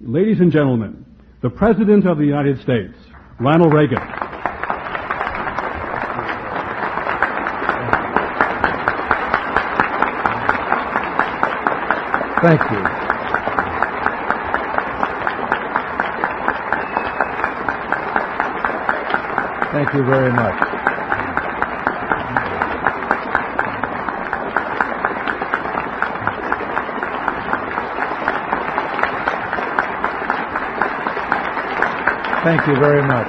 Ladies and gentlemen, the President of the United States, Ronald Reagan. Thank you. Thank you very much. Thank you very much.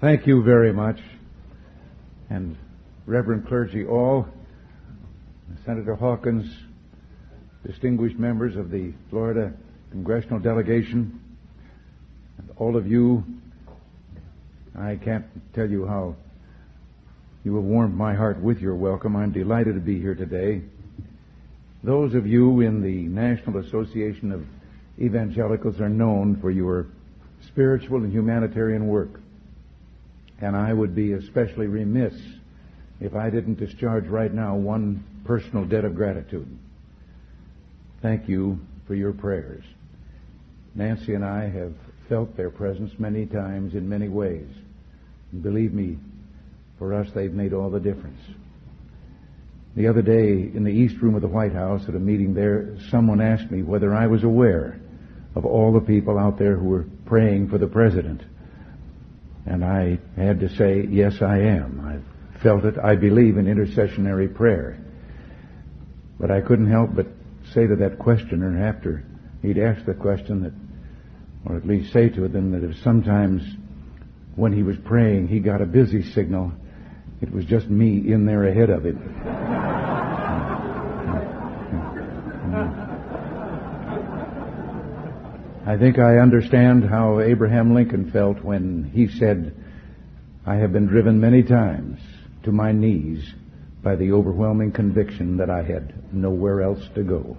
Thank you very much. And Reverend clergy all, Senator Hawkins, distinguished members of the Florida congressional delegation, and all of you, I can't tell you how you have warmed my heart with your welcome. I'm delighted to be here today. Those of you in the National Association of Evangelicals are known for your spiritual and humanitarian work. And I would be especially remiss if I didn't discharge right now one personal debt of gratitude. Thank you for your prayers. Nancy and I have felt their presence many times in many ways. And believe me, for us they've made all the difference. The other day in the East Room of the White House at a meeting there, someone asked me whether I was aware of all the people out there who were praying for the President. And I had to say, yes, I am. I've felt it. I believe in intercessionary prayer. But I couldn't help but say to that questioner after he'd asked the question that, or at least say to them that if sometimes when he was praying he got a busy signal, it was just me in there ahead of him. I think I understand how Abraham Lincoln felt when he said, I have been driven many times to my knees by the overwhelming conviction that I had nowhere else to go.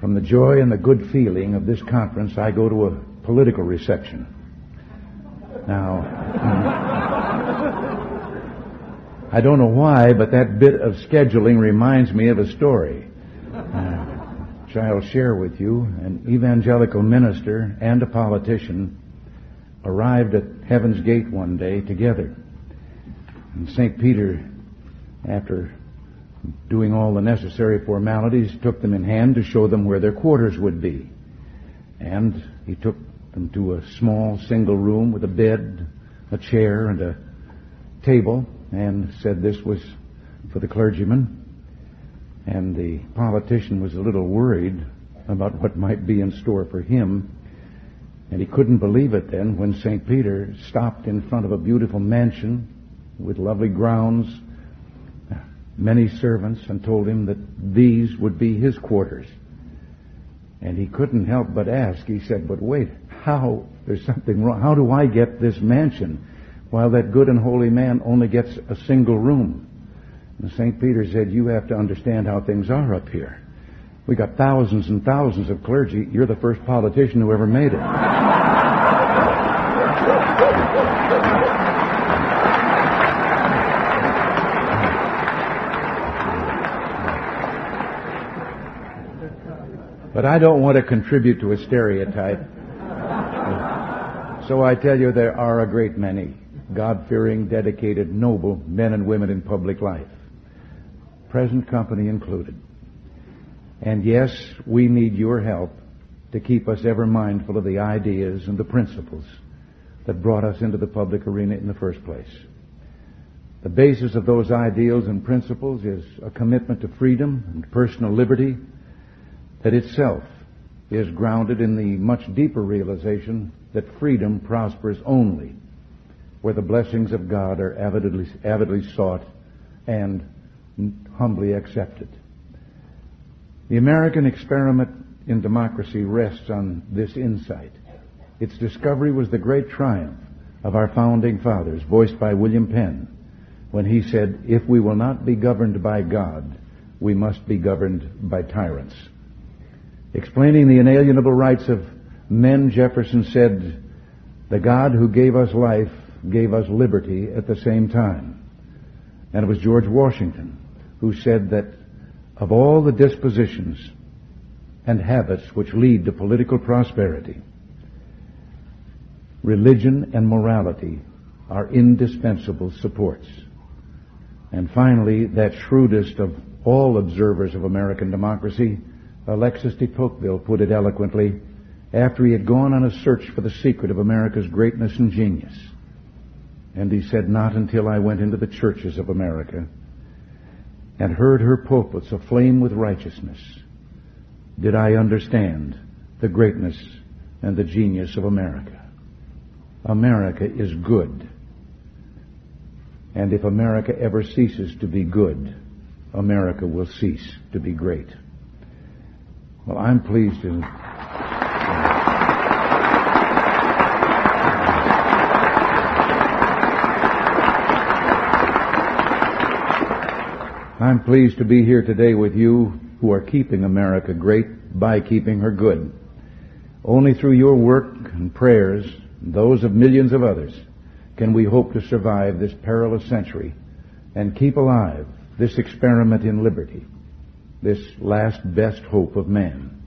From the joy and the good feeling of this conference, I go to a political reception. Now, I don't know why, but that bit of scheduling reminds me of a story. Uh, which I'll share with you. An evangelical minister and a politician arrived at Heaven's Gate one day together. And St. Peter, after doing all the necessary formalities, took them in hand to show them where their quarters would be. And he took them to a small single room with a bed, a chair, and a table, and said this was for the clergyman. And the politician was a little worried about what might be in store for him. And he couldn't believe it then when St. Peter stopped in front of a beautiful mansion with lovely grounds, many servants, and told him that these would be his quarters. And he couldn't help but ask. He said, but wait, how, there's something wrong. How do I get this mansion while that good and holy man only gets a single room? And St. Peter said, you have to understand how things are up here. We got thousands and thousands of clergy. You're the first politician who ever made it. But I don't want to contribute to a stereotype. So I tell you, there are a great many God-fearing, dedicated, noble men and women in public life, present company included. And yes, we need your help to keep us ever mindful of the ideas and the principles that brought us into the public arena in the first place. The basis of those ideals and principles is a commitment to freedom and personal liberty that itself is grounded in the much deeper realization that freedom prospers only where the blessings of God are avidly, avidly sought and humbly accepted. The American experiment in democracy rests on this insight. Its discovery was the great triumph of our founding fathers, voiced by William Penn, when he said, if we will not be governed by God, we must be governed by tyrants. Explaining the inalienable rights of men, Jefferson said, the God who gave us life gave us liberty at the same time. And it was George Washington who said that of all the dispositions and habits which lead to political prosperity, religion and morality are indispensable supports. And finally, that shrewdest of all observers of American democracy, Alexis de Tocqueville, put it eloquently after he had gone on a search for the secret of America's greatness and genius. And he said, Not until I went into the churches of America and heard her pulpits aflame with righteousness did I understand the greatness and the genius of America. America is good. And if America ever ceases to be good, America will cease to be great. Well, I'm pleased to. I'm pleased to be here today with you who are keeping America great by keeping her good. Only through your work and prayers, and those of millions of others, can we hope to survive this perilous century and keep alive this experiment in liberty, this last best hope of man.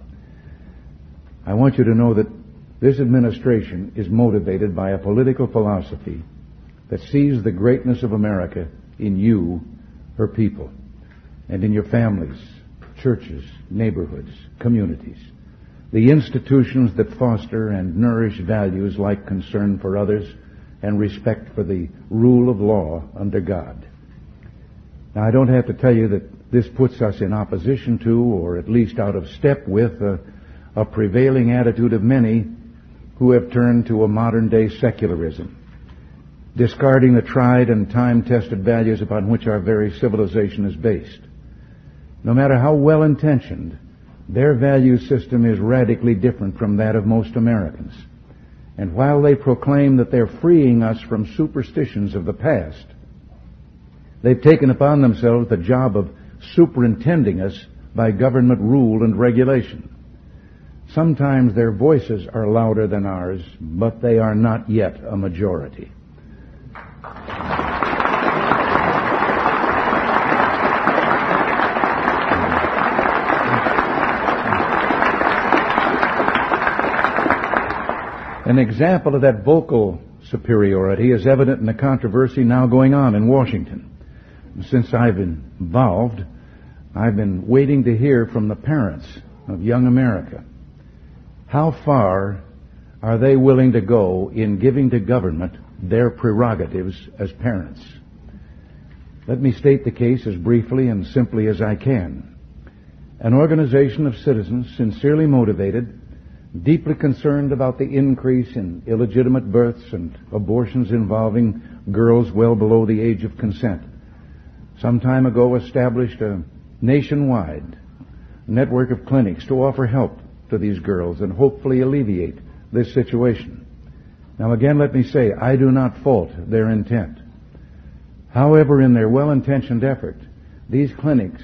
I want you to know that this administration is motivated by a political philosophy that sees the greatness of America in you, her people, and in your families, churches, neighborhoods, communities. The institutions that foster and nourish values like concern for others and respect for the rule of law under God. Now, I don't have to tell you that this puts us in opposition to, or at least out of step with, a, a prevailing attitude of many who have turned to a modern day secularism, discarding the tried and time tested values upon which our very civilization is based. No matter how well intentioned, their value system is radically different from that of most Americans. And while they proclaim that they're freeing us from superstitions of the past, they've taken upon themselves the job of superintending us by government rule and regulation. Sometimes their voices are louder than ours, but they are not yet a majority. An example of that vocal superiority is evident in the controversy now going on in Washington. Since I've been involved, I've been waiting to hear from the parents of young America. How far are they willing to go in giving to government their prerogatives as parents? Let me state the case as briefly and simply as I can. An organization of citizens sincerely motivated deeply concerned about the increase in illegitimate births and abortions involving girls well below the age of consent. Some time ago established a nationwide network of clinics to offer help to these girls and hopefully alleviate this situation. Now again, let me say, I do not fault their intent. However, in their well-intentioned effort, these clinics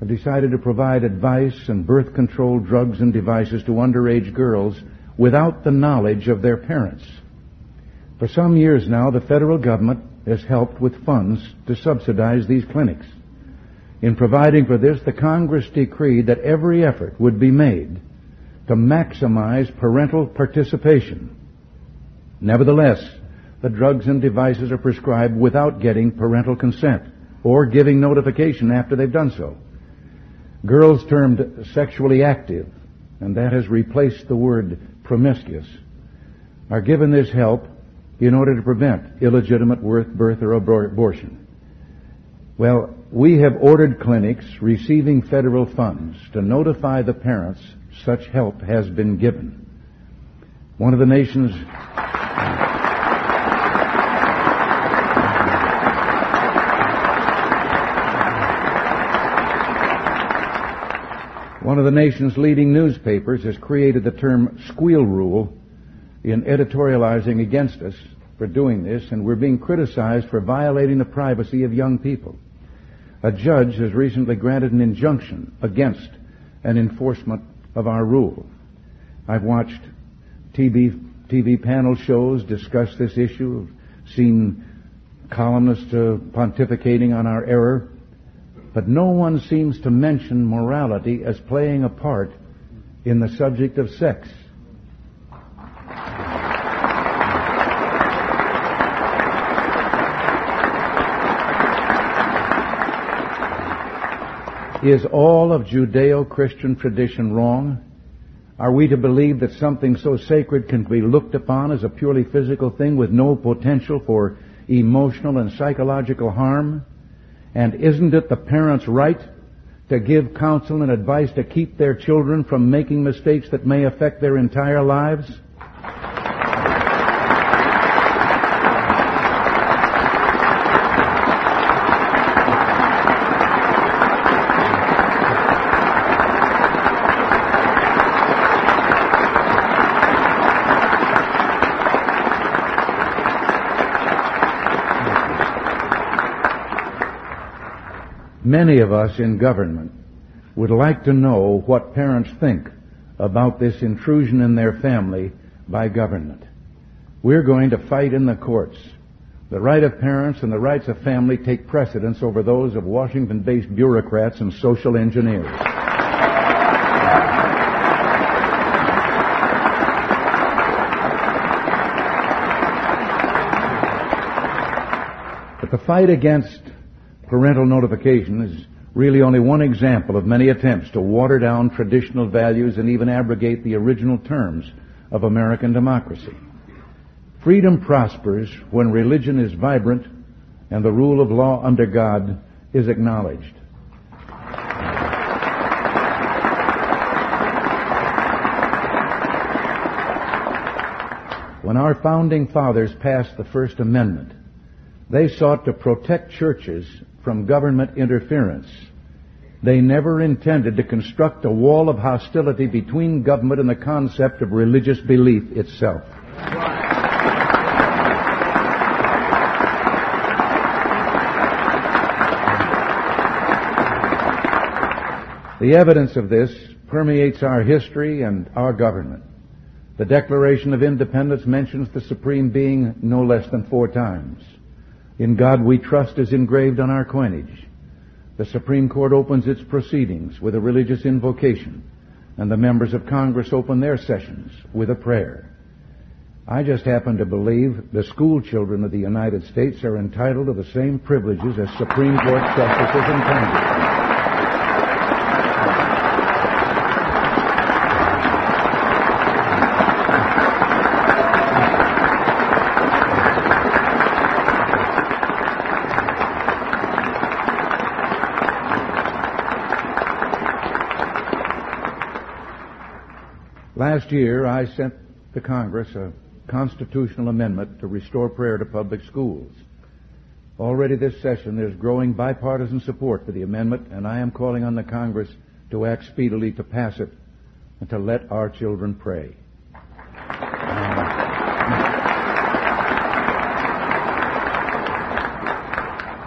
have decided to provide advice and birth control drugs and devices to underage girls without the knowledge of their parents. For some years now, the federal government has helped with funds to subsidize these clinics. In providing for this, the Congress decreed that every effort would be made to maximize parental participation. Nevertheless, the drugs and devices are prescribed without getting parental consent or giving notification after they've done so. Girls termed sexually active, and that has replaced the word promiscuous, are given this help in order to prevent illegitimate birth or abortion. Well, we have ordered clinics receiving federal funds to notify the parents such help has been given. One of the nation's One of the nation's leading newspapers has created the term squeal rule in editorializing against us for doing this, and we're being criticized for violating the privacy of young people. A judge has recently granted an injunction against an enforcement of our rule. I've watched TV, TV panel shows discuss this issue, I've seen columnists uh, pontificating on our error. But no one seems to mention morality as playing a part in the subject of sex. Is all of Judeo-Christian tradition wrong? Are we to believe that something so sacred can be looked upon as a purely physical thing with no potential for emotional and psychological harm? And isn't it the parents' right to give counsel and advice to keep their children from making mistakes that may affect their entire lives? Many of us in government would like to know what parents think about this intrusion in their family by government. We're going to fight in the courts. The right of parents and the rights of family take precedence over those of Washington-based bureaucrats and social engineers. But the fight against parental notification is really only one example of many attempts to water down traditional values and even abrogate the original terms of American democracy. Freedom prospers when religion is vibrant and the rule of law under God is acknowledged. When our founding fathers passed the First Amendment, they sought to protect churches from government interference. They never intended to construct a wall of hostility between government and the concept of religious belief itself. The evidence of this permeates our history and our government. The Declaration of Independence mentions the Supreme Being no less than four times. In God we trust is engraved on our coinage. The Supreme Court opens its proceedings with a religious invocation, and the members of Congress open their sessions with a prayer. I just happen to believe the school children of the United States are entitled to the same privileges as Supreme Court justices and Congressmen. Last year, I sent to Congress a constitutional amendment to restore prayer to public schools. Already this session, there's growing bipartisan support for the amendment, and I am calling on the Congress to act speedily to pass it and to let our children pray. Um,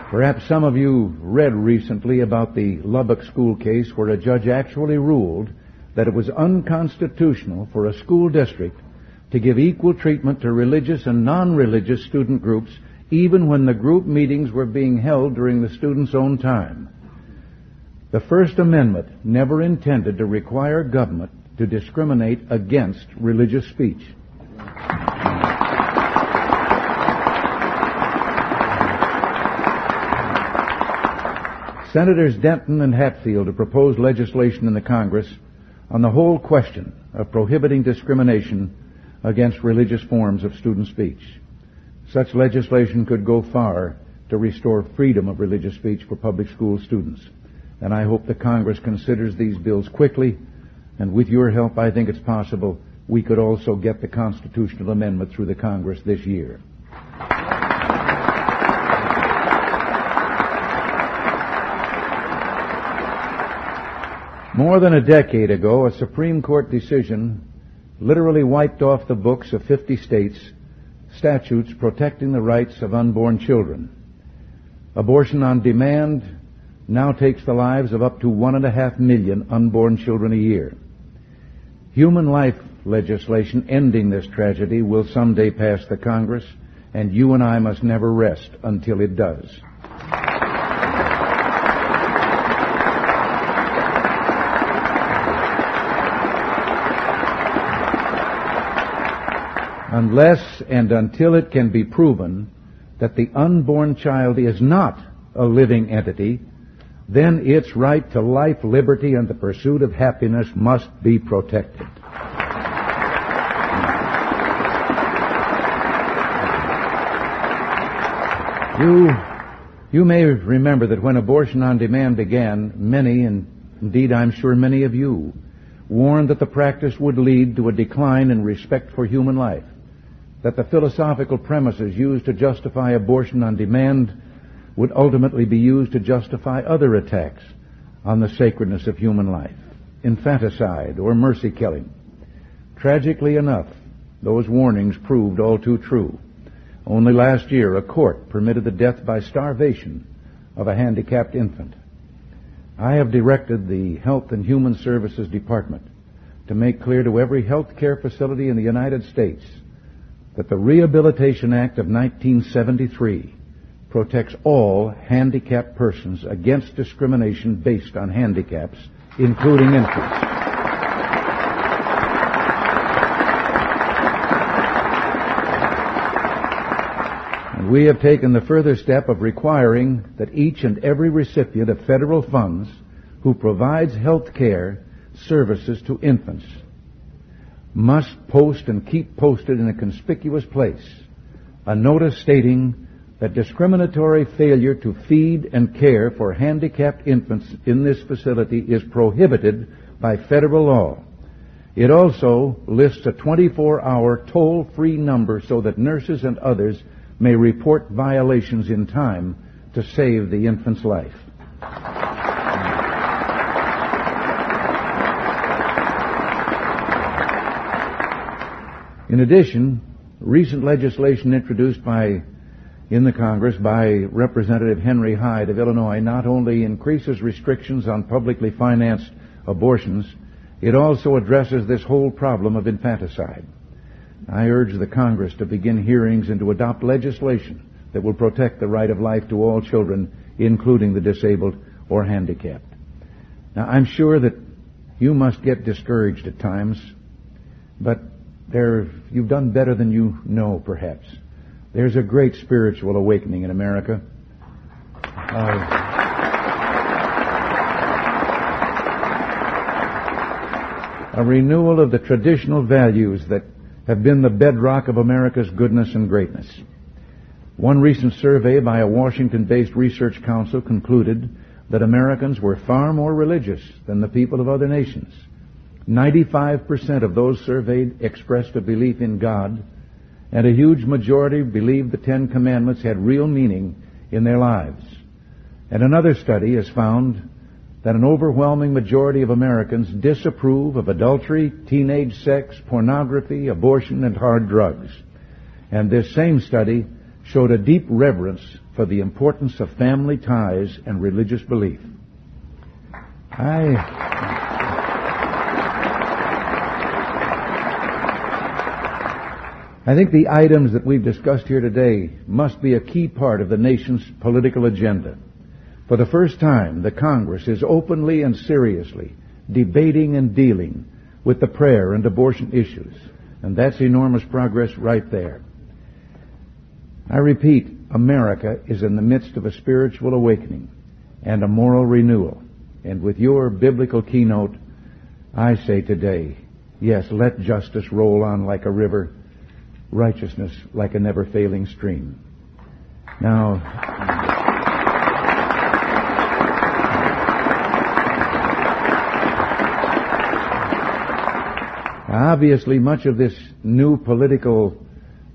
perhaps some of you read recently about the Lubbock school case where a judge actually ruled that it was unconstitutional for a school district to give equal treatment to religious and non-religious student groups even when the group meetings were being held during the student's own time. The First Amendment never intended to require government to discriminate against religious speech. Senators Denton and Hatfield have proposed legislation in the Congress on the whole question of prohibiting discrimination against religious forms of student speech. Such legislation could go far to restore freedom of religious speech for public school students. And I hope the Congress considers these bills quickly, and with your help, I think it's possible we could also get the constitutional amendment through the Congress this year. More than a decade ago, a Supreme Court decision literally wiped off the books of 50 states statutes protecting the rights of unborn children. Abortion on demand now takes the lives of up to one and a half million unborn children a year. Human life legislation ending this tragedy will someday pass the Congress, and you and I must never rest until it does. Unless and until it can be proven that the unborn child is not a living entity, then its right to life, liberty, and the pursuit of happiness must be protected. You, you may remember that when abortion on demand began, many, and indeed I'm sure many of you, warned that the practice would lead to a decline in respect for human life, that the philosophical premises used to justify abortion on demand would ultimately be used to justify other attacks on the sacredness of human life, infanticide or mercy killing. Tragically enough, those warnings proved all too true. Only last year, a court permitted the death by starvation of a handicapped infant. I have directed the Health and Human Services Department to make clear to every health care facility in the United States that the Rehabilitation Act of 1973 protects all handicapped persons against discrimination based on handicaps, including infants. And we have taken the further step of requiring that each and every recipient of federal funds who provides health care services to infants must post and keep posted in a conspicuous place a notice stating that discriminatory failure to feed and care for handicapped infants in this facility is prohibited by federal law. It also lists a 24-hour toll-free number so that nurses and others may report violations in time to save the infant's life. In addition, recent legislation introduced by in the Congress by Representative Henry Hyde of Illinois not only increases restrictions on publicly financed abortions, it also addresses this whole problem of infanticide. I urge the Congress to begin hearings and to adopt legislation that will protect the right of life to all children, including the disabled or handicapped. Now, I'm sure that you must get discouraged at times, but there, you've done better than you know, perhaps. There's a great spiritual awakening in America. Uh, a renewal of the traditional values that have been the bedrock of America's goodness and greatness. One recent survey by a Washington-based research council concluded that Americans were far more religious than the people of other nations. 95% of those surveyed expressed a belief in God, and a huge majority believed the Ten Commandments had real meaning in their lives. And another study has found that an overwhelming majority of Americans disapprove of adultery, teenage sex, pornography, abortion, and hard drugs. And this same study showed a deep reverence for the importance of family ties and religious belief. I. I think the items that we've discussed here today must be a key part of the nation's political agenda. For the first time, the Congress is openly and seriously debating and dealing with the prayer and abortion issues. And that's enormous progress right there. I repeat, America is in the midst of a spiritual awakening and a moral renewal. And with your biblical keynote, I say today, yes, let justice roll on like a river, righteousness like a never failing stream. Now, Obviously, much of this new political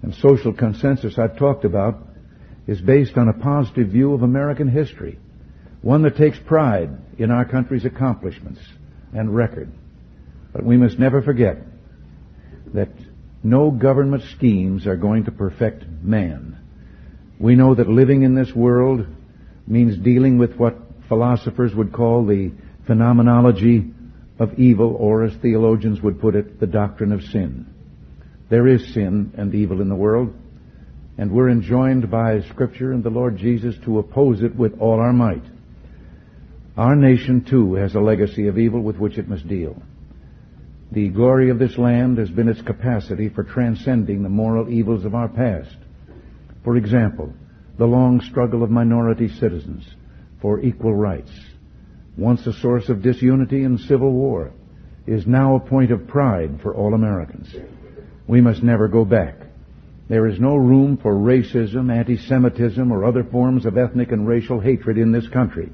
and social consensus I've talked about is based on a positive view of American history, one that takes pride in our country's accomplishments and record. But we must never forget that no government schemes are going to perfect man. We know that living in this world means dealing with what philosophers would call the phenomenology of evil, or as theologians would put it, the doctrine of sin. There is sin and evil in the world, and we're enjoined by Scripture and the Lord Jesus to oppose it with all our might. Our nation, too, has a legacy of evil with which it must deal. The glory of this land has been its capacity for transcending the moral evils of our past. For example, the long struggle of minority citizens for equal rights, once a source of disunity and civil war, is now a point of pride for all Americans. We must never go back. There is no room for racism, anti-Semitism, or other forms of ethnic and racial hatred in this country.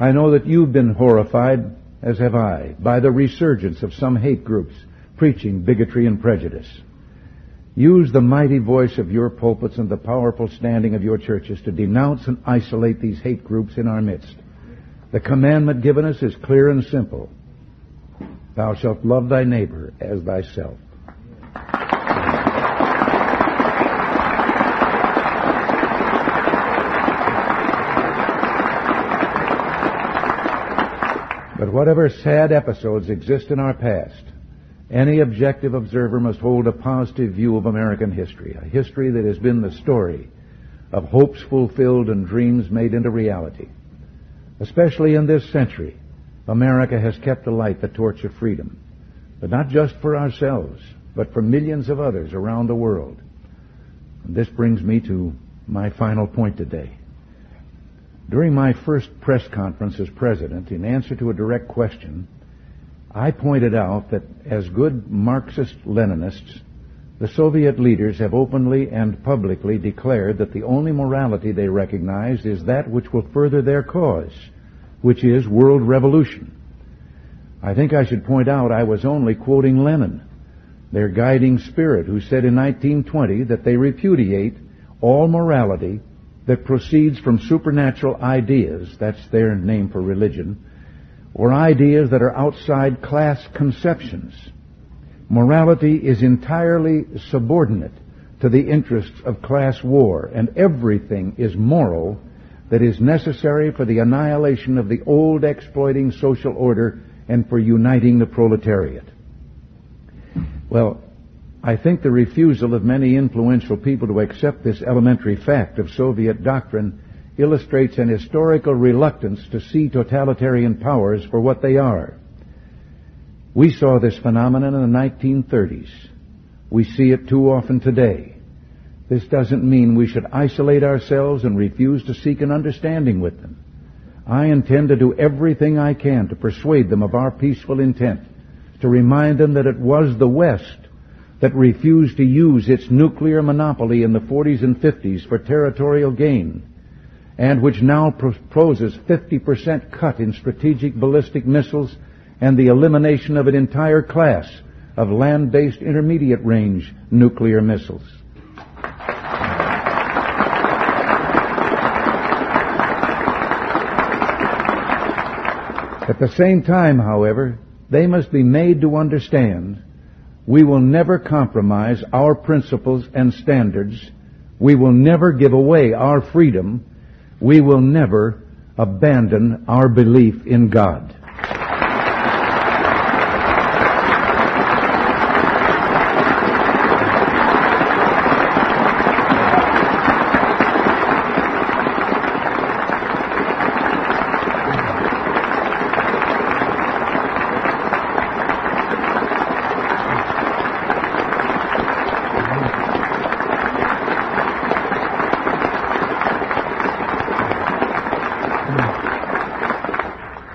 I know that you've been horrified, as have I, by the resurgence of some hate groups preaching bigotry and prejudice. Use the mighty voice of your pulpits and the powerful standing of your churches to denounce and isolate these hate groups in our midst. The commandment given us is clear and simple. Thou shalt love thy neighbor as thyself. Whatever sad episodes exist in our past, any objective observer must hold a positive view of American history, a history that has been the story of hopes fulfilled and dreams made into reality. Especially in this century, America has kept alight the torch of freedom, but not just for ourselves, but for millions of others around the world. And this brings me to my final point today. During my first press conference as president, in answer to a direct question, I pointed out that as good Marxist-Leninists, the Soviet leaders have openly and publicly declared that the only morality they recognize is that which will further their cause, which is world revolution. I think I should point out I was only quoting Lenin, their guiding spirit, who said in 1920 that they repudiate all morality that proceeds from supernatural ideas, that's their name for religion, or ideas that are outside class conceptions. Morality is entirely subordinate to the interests of class war, and everything is moral that is necessary for the annihilation of the old exploiting social order and for uniting the proletariat. Well, I think the refusal of many influential people to accept this elementary fact of Soviet doctrine illustrates an historical reluctance to see totalitarian powers for what they are. We saw this phenomenon in the 1930s. We see it too often today. This doesn't mean we should isolate ourselves and refuse to seek an understanding with them. I intend to do everything I can to persuade them of our peaceful intent, to remind them that it was the West that refused to use its nuclear monopoly in the 40s and 50s for territorial gain, and which now proposes 50% cut in strategic ballistic missiles and the elimination of an entire class of land-based intermediate range nuclear missiles. At the same time, however, they must be made to understand we will never compromise our principles and standards. We will never give away our freedom. We will never abandon our belief in God.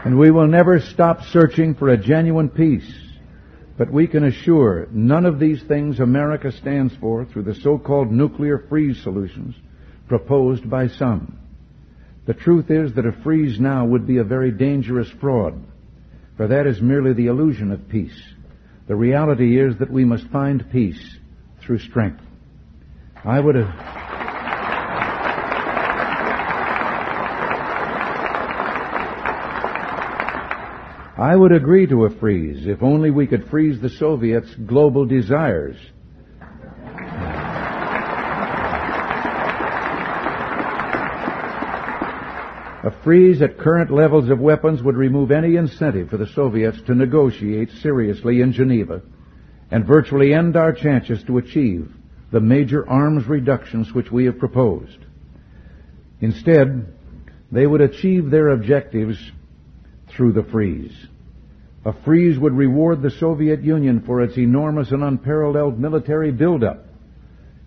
And we will never stop searching for a genuine peace. But we can assure none of these things America stands for through the so-called nuclear freeze solutions proposed by some. The truth is that a freeze now would be a very dangerous fraud, for that is merely the illusion of peace. The reality is that we must find peace through strength. I would I would agree to a freeze if only we could freeze the Soviets' global desires. A freeze at current levels of weapons would remove any incentive for the Soviets to negotiate seriously in Geneva and virtually end our chances to achieve the major arms reductions which we have proposed. Instead, they would achieve their objectives through the freeze. A freeze would reward the Soviet Union for its enormous and unparalleled military buildup.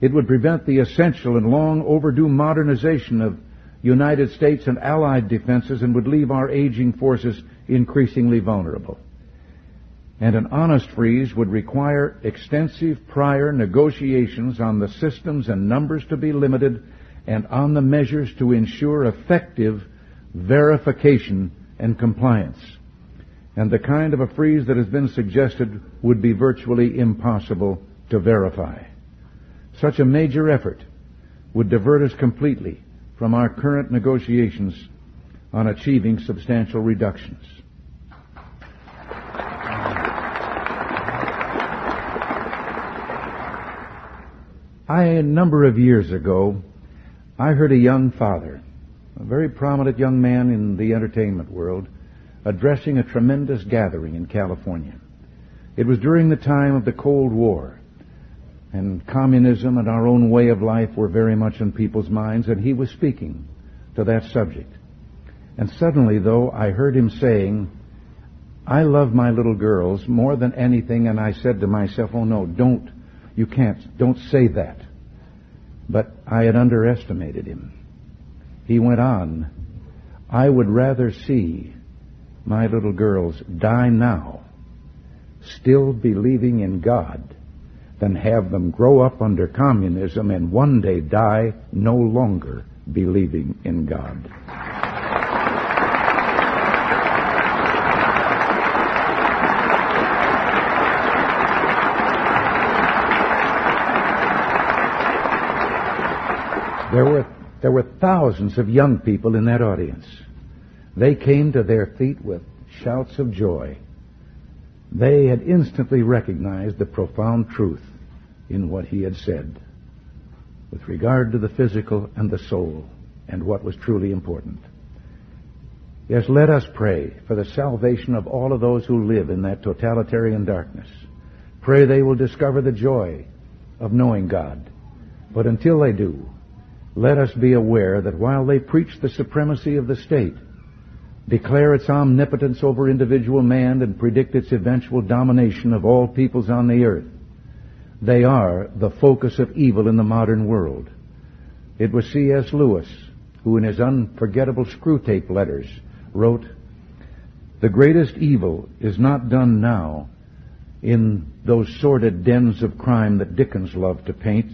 It would prevent the essential and long overdue modernization of United States and Allied defenses and would leave our aging forces increasingly vulnerable. And an honest freeze would require extensive prior negotiations on the systems and numbers to be limited and on the measures to ensure effective verification and compliance. And the kind of a freeze that has been suggested would be virtually impossible to verify. Such a major effort would divert us completely from our current negotiations on achieving substantial reductions. I, a number of years ago, I heard a young father, a very prominent young man in the entertainment world, addressing a tremendous gathering in California. It was during the time of the Cold War, and communism and our own way of life were very much in people's minds, and he was speaking to that subject. And suddenly, though, I heard him saying, I love my little girls more than anything, and I said to myself, oh no, don't, you can't, don't say that. But I had underestimated him. He went on, I would rather see my little girls die now, still believing in God, than have them grow up under communism and one day die no longer believing in God. There were, there were thousands of young people in that audience. They came to their feet with shouts of joy. They had instantly recognized the profound truth in what he had said with regard to the physical and the soul and what was truly important. Yes, let us pray for the salvation of all of those who live in that totalitarian darkness. Pray they will discover the joy of knowing God. But until they do, let us be aware that while they preach the supremacy of the state, declare its omnipotence over individual man, and predict its eventual domination of all peoples on the earth, they are the focus of evil in the modern world. It was C.S. Lewis who, in his unforgettable Screwtape letters, wrote, The greatest evil is not done now in those sordid dens of crime that Dickens loved to paint.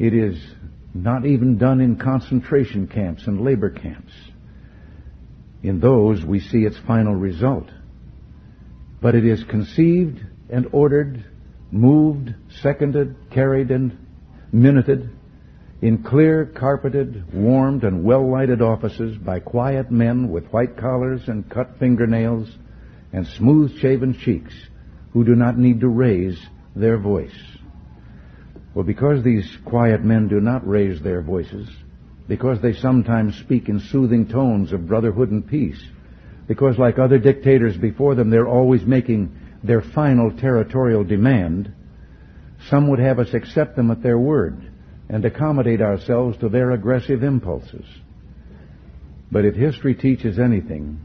It is not even done in concentration camps and labor camps. In those, we see its final result. But it is conceived and ordered, moved, seconded, carried, and minuted in clear, carpeted, warmed, and well-lighted offices by quiet men with white collars and cut fingernails and smooth-shaven cheeks who do not need to raise their voice. Well, because these quiet men do not raise their voices, because they sometimes speak in soothing tones of brotherhood and peace, because like other dictators before them, they're always making their final territorial demand, some would have us accept them at their word and accommodate ourselves to their aggressive impulses. But if history teaches anything,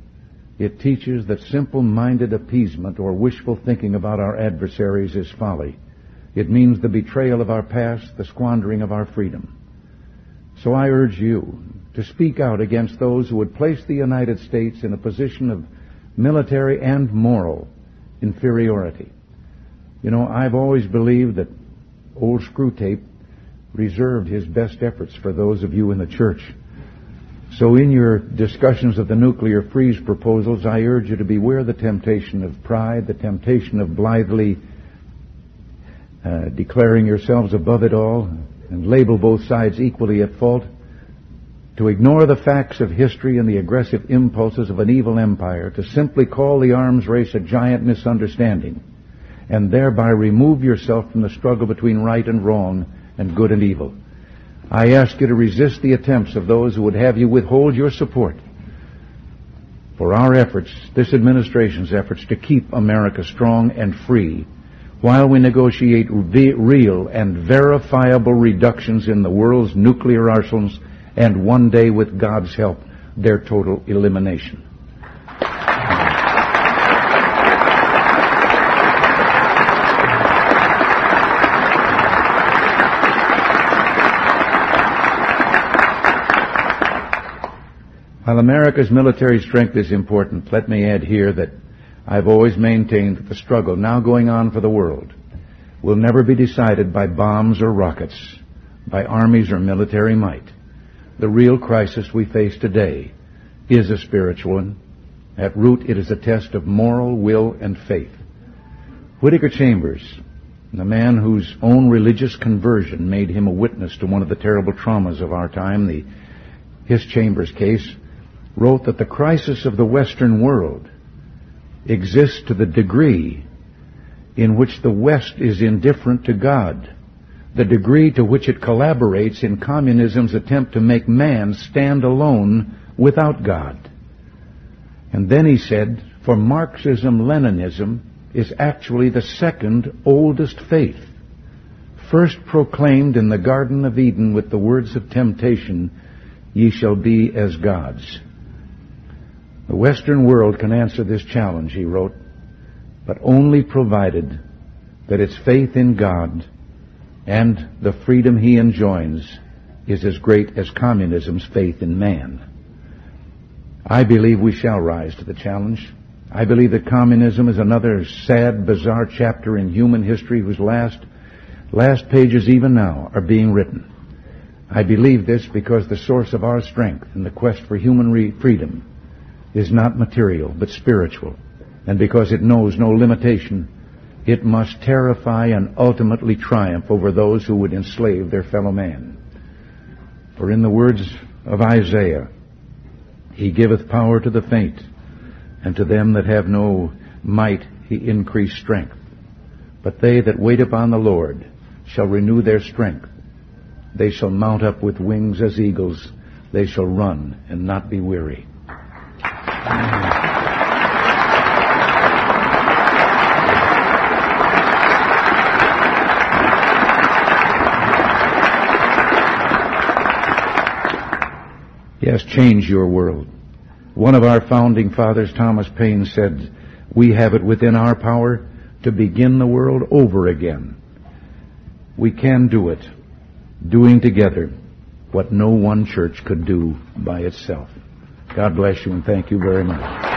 it teaches that simple-minded appeasement or wishful thinking about our adversaries is folly. It means the betrayal of our past, the squandering of our freedom. So I urge you to speak out against those who would place the United States in a position of military and moral inferiority. You know, I've always believed that old Screwtape reserved his best efforts for those of you in the church. So in your discussions of the nuclear freeze proposals, I urge you to beware the temptation of pride, the temptation of blithely uh, declaring yourselves above it all and label both sides equally at fault, to ignore the facts of history and the aggressive impulses of an evil empire, to simply call the arms race a giant misunderstanding, and thereby remove yourself from the struggle between right and wrong and good and evil. I ask you to resist the attempts of those who would have you withhold your support for our efforts, this administration's efforts to keep America strong and free while we negotiate real and verifiable reductions in the world's nuclear arsenals and one day, with God's help, their total elimination. While America's military strength is important, let me add here that I've always maintained that the struggle now going on for the world will never be decided by bombs or rockets, by armies or military might. The real crisis we face today is a spiritual one. At root, it is a test of moral will and faith. Whittaker Chambers, the man whose own religious conversion made him a witness to one of the terrible traumas of our time, the Hiss Chambers case, wrote that the crisis of the Western world exists to the degree in which the West is indifferent to God, the degree to which it collaborates in communism's attempt to make man stand alone without God. And then he said, for Marxism, Leninism is actually the second oldest faith, first proclaimed in the Garden of Eden with the words of temptation, ye shall be as gods. The Western world can answer this challenge, he wrote, but only provided that its faith in God and the freedom he enjoins is as great as communism's faith in man. I believe we shall rise to the challenge. I believe that communism is another sad, bizarre chapter in human history whose last, last pages even now are being written. I believe this because the source of our strength in the quest for human re- freedom is not material, but spiritual. And because it knows no limitation, it must terrify and ultimately triumph over those who would enslave their fellow man. For in the words of Isaiah, He giveth power to the faint, and to them that have no might He increase strength. But they that wait upon the Lord shall renew their strength. They shall mount up with wings as eagles. They shall run and not be weary. Yes, change your world. One of our founding fathers, Thomas Paine, said, We have it within our power to begin the world over again. We can do it, doing together what no one church could do by itself. God bless you and thank you very much.